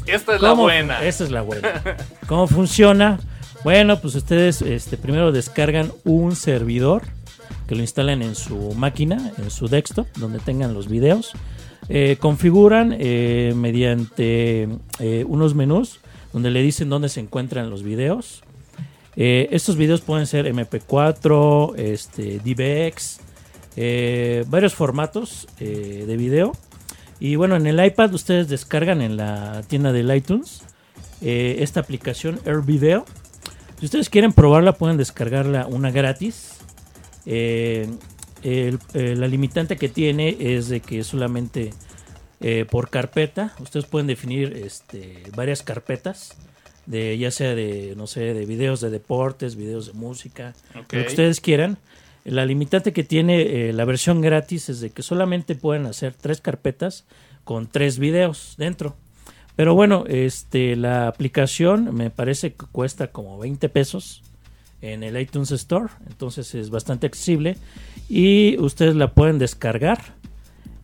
Esta es la buena. Esta es la buena. [laughs] ¿Cómo funciona? Bueno, pues ustedes este, primero descargan un servidor que lo instalan en su máquina, en su desktop, donde tengan los videos. Eh, configuran eh, mediante eh, unos menús donde le dicen dónde se encuentran los videos. Estos videos pueden ser MP4, este, eh, varios formatos de video. Y bueno, en el iPad ustedes descargan en la tienda del iTunes esta aplicación Air Video. Si ustedes quieren probarla, pueden descargarla una gratis. Eh, el- eh, la limitante que tiene es de que solamente eh, por carpeta, ustedes pueden definir este, varias carpetas, de ya sea de, no sé, de videos de deportes, videos de música, lo que ustedes quieran. La limitante que tiene la versión gratis es de que solamente pueden hacer tres carpetas con tres videos dentro. Pero bueno, este, la aplicación me parece que cuesta como 20 pesos en el iTunes Store, entonces es bastante accesible y ustedes la pueden descargar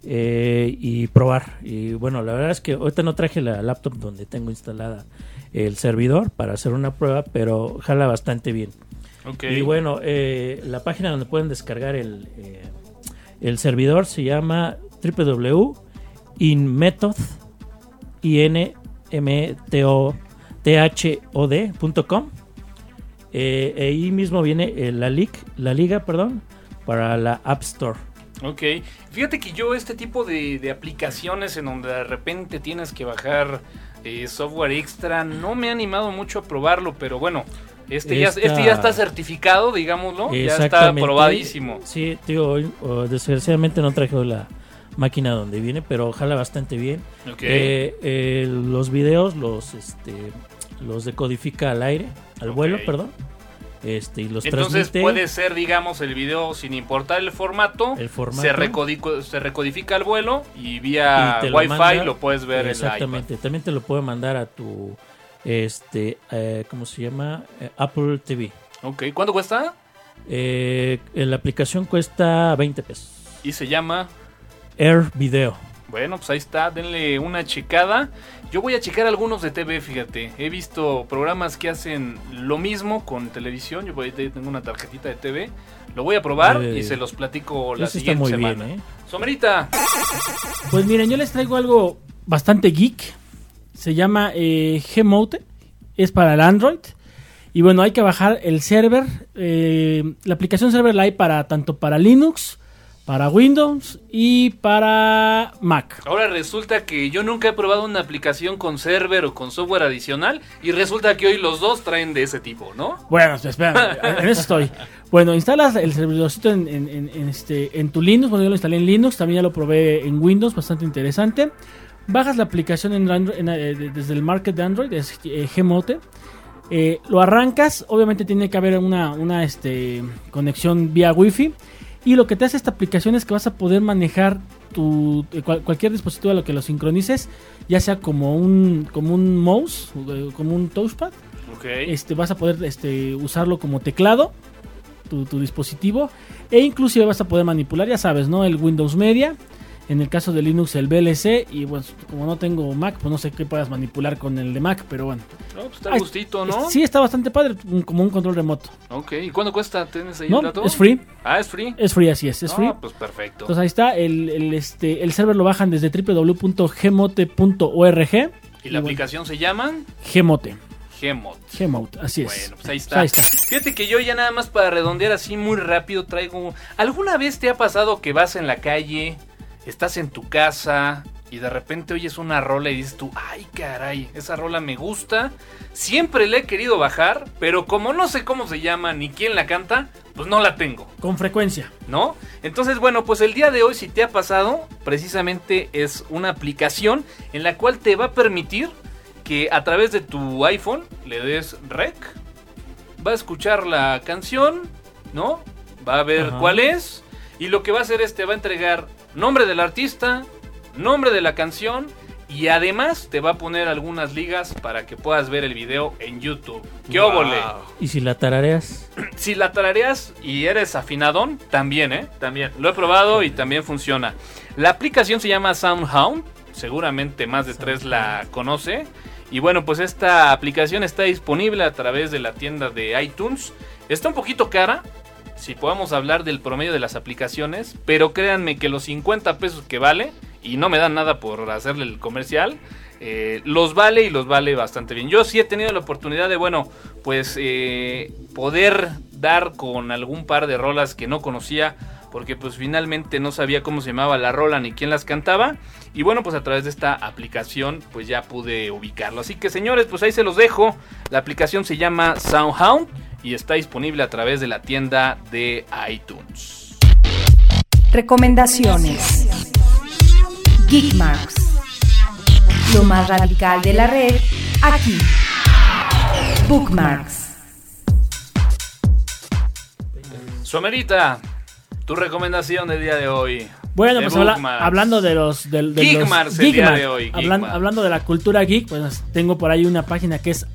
eh, y probar. Y bueno, la verdad es que ahorita no traje la laptop donde tengo instalada el servidor para hacer una prueba, pero jala bastante bien. Y bueno, eh, la página donde pueden descargar el, eh, el servidor se llama www.inmethod thod.com eh, ahí mismo viene eh, la, la liga perdón, para la App Store. Ok. Fíjate que yo este tipo de, de aplicaciones en donde de repente tienes que bajar eh, software extra, no me ha animado mucho a probarlo, pero bueno, este, ya, este ya está certificado, digámoslo, ya está probadísimo. Sí, tío, hoy oh, desgraciadamente no traje la máquina donde viene, pero ojalá bastante bien. Eh, eh, los videos los este los decodifica al aire, al vuelo, perdón. Este, y los Entonces transmite. puede ser, digamos, el video sin importar el formato, El formato. Se, recodico- se recodifica al vuelo y vía y lo Wi-Fi lo puedes ver en la Exactamente. También te lo puede mandar a tu este eh, ¿cómo se llama? Apple TV. Ok, ¿cuánto cuesta? Eh, la aplicación cuesta 20 pesos. Y se llama Air Video. Bueno, pues ahí está, denle una checada. Yo voy a checar algunos de TV, fíjate. He visto programas que hacen lo mismo con televisión. Yo voy- tengo una tarjetita de TV. Lo voy a probar Eh, y se los platico la está siguiente muy semana. bien, ¿eh? Somerita, Pues miren, yo les traigo algo bastante geek. Se llama eh, Gmote. Es para el Android. Y bueno, hay que bajar el server. eh, la aplicación server la hay para tanto para Linux, para Windows y para Mac. ahora resulta que yo nunca he probado una aplicación con server o con software adicional y resulta que hoy los dos traen de ese tipo, ¿no? Bueno, espera, [laughs] en eso estoy. Bueno, instalas el servidorcito en, en- en- en este, en tu Linux. Bueno, yo lo instalé en Linux, también ya lo probé en Windows, bastante interesante. Bajas la aplicación en Android- eh, de- desde el market de Android, es eh, Gmote. Eh, lo arrancas, obviamente tiene que haber una, una este, conexión vía Wi-Fi. Y lo que te hace esta aplicación es que vas a poder manejar tu, eh, cual- cualquier dispositivo a lo que lo sincronices, ya sea como un, como un mouse, eh, como un touchpad este, vas a poder este, usarlo como teclado, tu, tu dispositivo, e inclusive vas a poder manipular, ya sabes, ¿no? El Windows Media, en el caso de Linux el VLC, y bueno, como no tengo Mac, pues no sé qué puedas manipular con el de Mac, pero bueno. No, pues está gustito, ¿no? Sí, está bastante padre, como un control remoto. Ok, ¿y cuándo cuesta? ¿Tienes ahí No, el dato? es free, Ah, es free. es free, así es, es Ah, free. pues perfecto. Entonces ahí está, el, el, este, el server lo bajan desde www.gmote.org. ¿Y la bueno. aplicación se llama Gmote, Gmod. Gmote, así es. Bueno, pues ahí está. ahí está. Fíjate que yo ya nada más para redondear así muy rápido traigo... ¿Alguna vez te ha pasado que vas en la calle, estás en tu casa y de repente oyes una rola y dices tú, ay caray, esa rola me gusta? Siempre la he querido bajar, pero como no sé cómo se llama ni quién la canta, pues no la tengo. Con frecuencia. ¿no? Entonces, bueno, pues el día de hoy, si te ha pasado, precisamente es una aplicación en la cual te va a permitir que a través de tu iPhone le des rec, va a escuchar la canción, ¿no? Va a ver Ajá. cuál es, y lo que va a hacer es te va a entregar nombre del artista, nombre de la canción, y además te va a poner algunas ligas para que puedas ver el video en YouTube. ¡Qué óvole! ¿Y si la tarareas? [clears throat] Si la tarareas y eres afinadón, también, ¿eh? También. Lo he probado y también funciona. La aplicación se llama SoundHound. Seguramente más de tres la conoce. Y bueno, pues esta aplicación está disponible a través de la tienda de iTunes. Está un poquito cara. Si podemos hablar del promedio de las aplicaciones. Pero créanme que los 50 pesos que vale. Y no me dan nada por hacerle el comercial. eh, los vale y los vale bastante bien. Yo sí he tenido la oportunidad de, bueno, pues eh, poder dar con algún par de rolas que no conocía porque pues finalmente no sabía cómo se llamaba la rola ni quién las cantaba y bueno pues a través de esta aplicación pues ya pude ubicarlo así que señores pues ahí se los dejo la aplicación se llama SoundHound y está disponible a través de la tienda de iTunes Recomendaciones. Geekmarks. Lo más radical de la red, aquí. Bookmarks. Somerita tu recomendación del día de hoy Bueno, de pues habla- hablando de los... De, de los el día de hoy, hablan- hablando de la cultura geek, pues tengo por ahí una página que es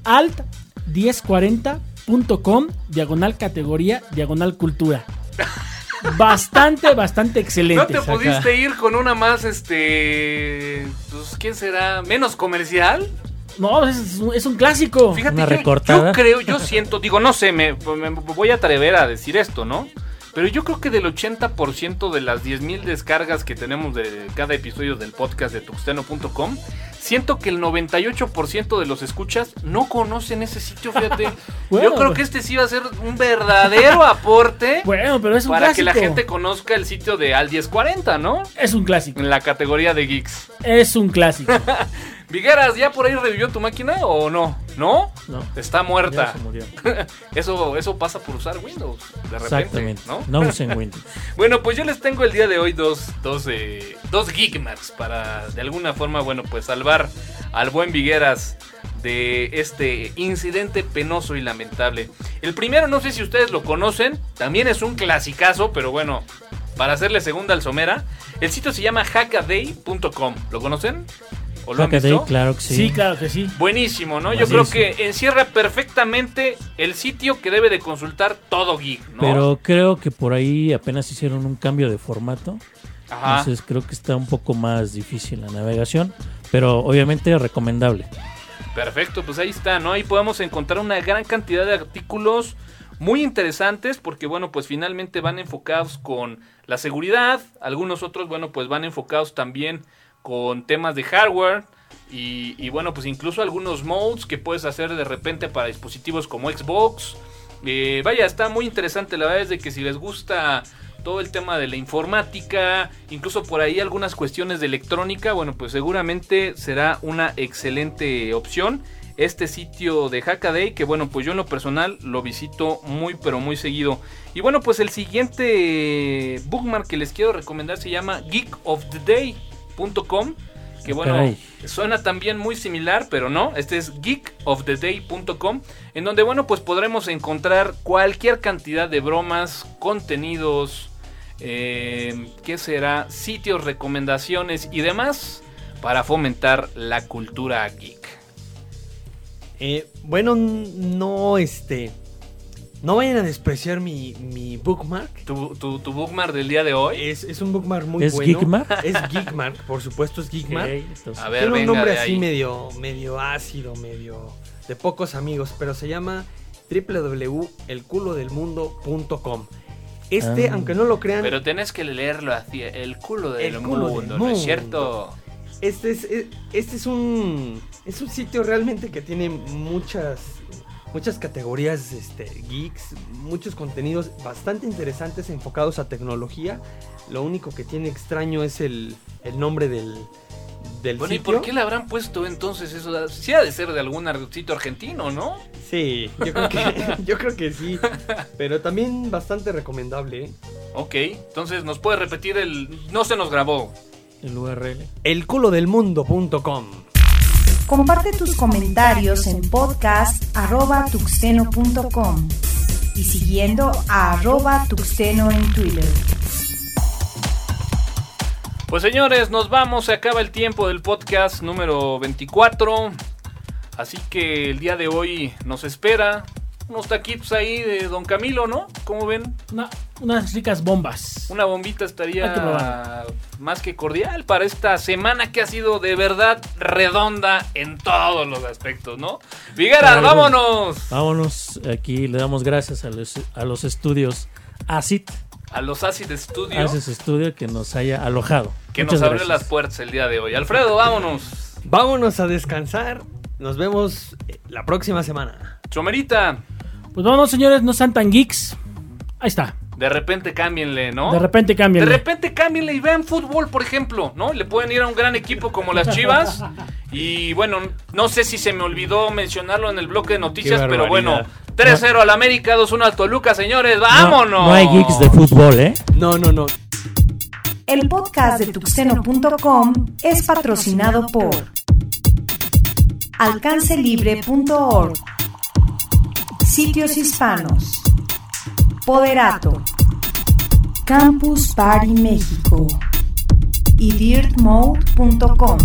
alt1040.com, diagonal categoría, diagonal cultura. Bastante, bastante ¿No excelente. te pudiste ir con una más, este... Pues, ¿quién será? ¿Menos comercial? No, es, un- es un clásico. Fíjate, Una yo, recortada. yo creo, yo siento, digo, no sé, me, me voy a atrever a decir esto, ¿no? Pero yo creo que del 80% de las 10.000 descargas que tenemos de cada episodio del podcast de tuxteno.com, siento que el 98% de los escuchas no conocen ese sitio, fíjate. [laughs] Bueno, yo creo pues. que este sí va a ser un verdadero aporte [laughs] Bueno, pero es un para clásico. que la gente conozca el sitio de Al 1040, ¿no? Es un clásico. En la categoría de geeks. Es un clásico. [laughs] Vigueras, ¿ya por ahí revivió tu máquina o no? ¿No? No. Está Ya muerta. se murió. [laughs] Eso, eso pasa por usar Windows, de repente, Exactamente. ¿no? No usen Windows. [laughs] Bueno, pues yo les tengo el día de hoy dos, dos, eh, dos Geekmarks para de alguna forma, bueno, pues salvar al buen Vigueras de este incidente penoso y lamentable. El primero, no sé si ustedes lo conocen, también es un clasicazo, pero bueno, para hacerle segunda al Somera, el sitio se llama hackaday.com. ¿Lo conocen? ¿O lo han Hackaday, visto? claro que sí. sí. claro que sí. Buenísimo, ¿no? Yo creo que encierra perfectamente el sitio que debe de consultar todo geek, ¿no? Pero creo que por ahí apenas hicieron un cambio de formato. Ajá. Entonces creo que está un poco más difícil la navegación, pero obviamente recomendable. Perfecto, pues ahí está, ¿no? Ahí podemos encontrar una gran cantidad de artículos muy interesantes porque, bueno, pues finalmente van enfocados con la seguridad, algunos otros, bueno, pues van enfocados también con temas de hardware y, bueno, pues incluso algunos modes que puedes hacer de repente para dispositivos como Xbox. Eh, vaya, está muy interesante, la verdad es de que si les gusta todo el tema de la informática, incluso por ahí algunas cuestiones de electrónica, bueno, pues seguramente será una excelente opción este sitio de Hackaday, que bueno, pues yo en lo personal lo visito muy pero muy seguido. Y bueno, pues el siguiente bookmark que les quiero recomendar se llama geekoftheday.com, que bueno, Caray. suena también muy similar, pero no, este es geekoftheday.com, en donde bueno, pues podremos encontrar cualquier cantidad de bromas, contenidos, eh, ¿qué será? Sitios, recomendaciones y demás para fomentar la cultura geek. Eh, bueno, no, este. No vayan a despreciar mi, mi bookmark. Tu, tu, tu bookmark del día de hoy. Es, es un bookmark muy ¿Es bueno. Geekmark? [laughs] Es Geekmark, por supuesto, es Geekmark. Ok, entonces- A ver, Tiene un venga nombre así ahí. medio, medio ácido, medio de pocos amigos, pero se llama www.elculodelmundo.com. Este, Ah. aunque no lo crean, Pero tenés que leerlo hacia el culo del El culo mundo, del ¿no es mundo. cierto? este es, e- este es un es un sitio realmente que tiene muchas muchas categorías este, geeks, muchos contenidos bastante interesantes enfocados a tecnología. Lo único que tiene extraño es el, el nombre del, del Bueno, ¿y sitio. por qué le habrán puesto entonces eso? Sí ha de ser de algún sitio argentino, ¿no? Sí, yo creo que, [laughs] yo creo que sí. Pero también bastante recomendable. ¿eh? Ok, entonces nos puede repetir el... No se nos grabó. El URL. Elculodelmundo.com. Comparte tus comentarios en podcast.tuxteno.com y siguiendo a arroba tuxteno en Twitter. Pues señores, nos vamos, se acaba el tiempo del podcast número 24. Así que el día de hoy nos espera unos taquitos ahí de Don Camilo, ¿no? ¿Cómo ven? Una- unas ricas bombas. Una bombita que estaría más que cordial para esta semana que ha sido de verdad redonda en todos los aspectos, ¿no? Vigueras, Claro. vámonos Vámonos, aquí le damos gracias a los, a los estudios ACIT, a los Acid Studio Aces Studio, que nos haya alojado. que Muchas nos abrió gracias. las puertas el día de hoy. Alfredo, vámonos. Vámonos a descansar. Nos vemos eh, la próxima semana. Chomerita, Pues vamos, señores, no sean tan geeks. Ahí está. De repente cámbienle, ¿no? De repente De cambian. repente cámbienle y vean fútbol, por ejemplo, ¿no? Le pueden ir a un gran equipo como las Chivas. Y bueno, no sé si se me olvidó mencionarlo en el bloque de noticias, pero bueno, barbaridad. 3-0 al América, 2-1 al Toluca, señores, vámonos. No, no hay geeks de fútbol, ¿eh? No, no, no. El podcast de tuxteno.com es patrocinado por alcancelibre.org, Sitios Hispanos, Poderato, Campus Party México y dirtmode.com.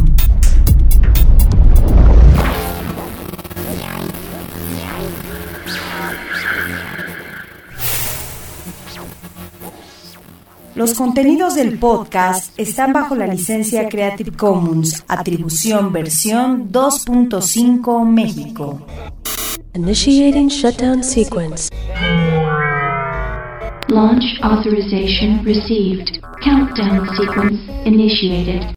Los contenidos del podcast están bajo la licencia Creative Commons, atribución versión 2.5 México. Initiating shutdown sequence. Launch authorization received. Countdown sequence initiated.